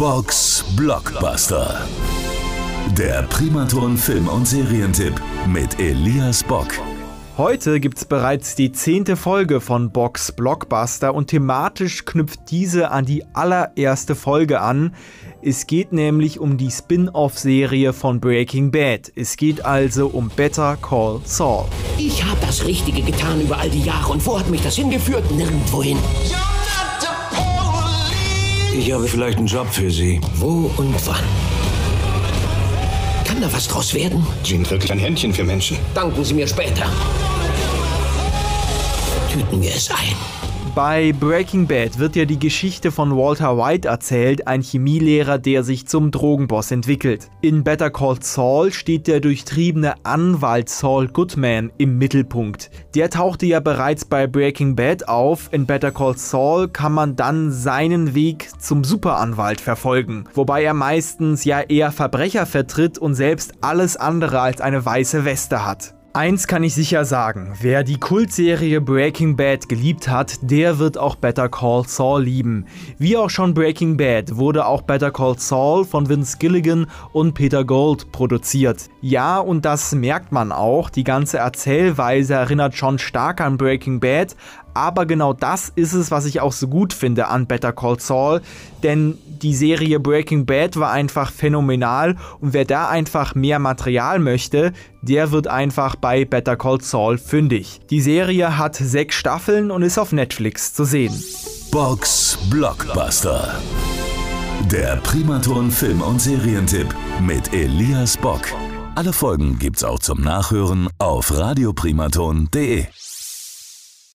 Box Blockbuster. Der Primaton Film- und Serientipp mit Elias Bock. Heute gibt's bereits die zehnte Folge von Box Blockbuster und thematisch knüpft diese an die allererste Folge an. Es geht nämlich um die Spin-off-Serie von Breaking Bad. Es geht also um Better Call Saul. Ich habe das Richtige getan über all die Jahre. Und wo hat mich das hingeführt? Nirgendwohin. Ich habe vielleicht einen Job für Sie. Wo und wann? Kann da was draus werden? Sie haben wirklich ein Händchen für Menschen. Danken Sie mir später. Tüten wir es ein. Bei Breaking Bad wird ja die Geschichte von Walter White erzählt, ein Chemielehrer, der sich zum Drogenboss entwickelt. In Better Call Saul steht der durchtriebene Anwalt Saul Goodman im Mittelpunkt. Der tauchte ja bereits bei Breaking Bad auf. In Better Call Saul kann man dann seinen Weg zum Superanwalt verfolgen, wobei er meistens ja eher Verbrecher vertritt und selbst alles andere als eine weiße Weste hat. Eins kann ich sicher sagen, wer die Kultserie Breaking Bad geliebt hat, der wird auch Better Call Saul lieben. Wie auch schon Breaking Bad wurde auch Better Call Saul von Vince Gilligan und Peter Gold produziert. Ja, und das merkt man auch, die ganze Erzählweise erinnert schon stark an Breaking Bad, aber genau das ist es, was ich auch so gut finde an Better Call Saul, denn die Serie Breaking Bad war einfach phänomenal und wer da einfach mehr Material möchte, der wird einfach bei Better Call Saul fündig. Die Serie hat sechs Staffeln und ist auf Netflix zu sehen. Box Blockbuster. Der Primaton Film- und Serientipp mit Elias Bock. Alle Folgen gibt's auch zum Nachhören auf radioprimaton.de.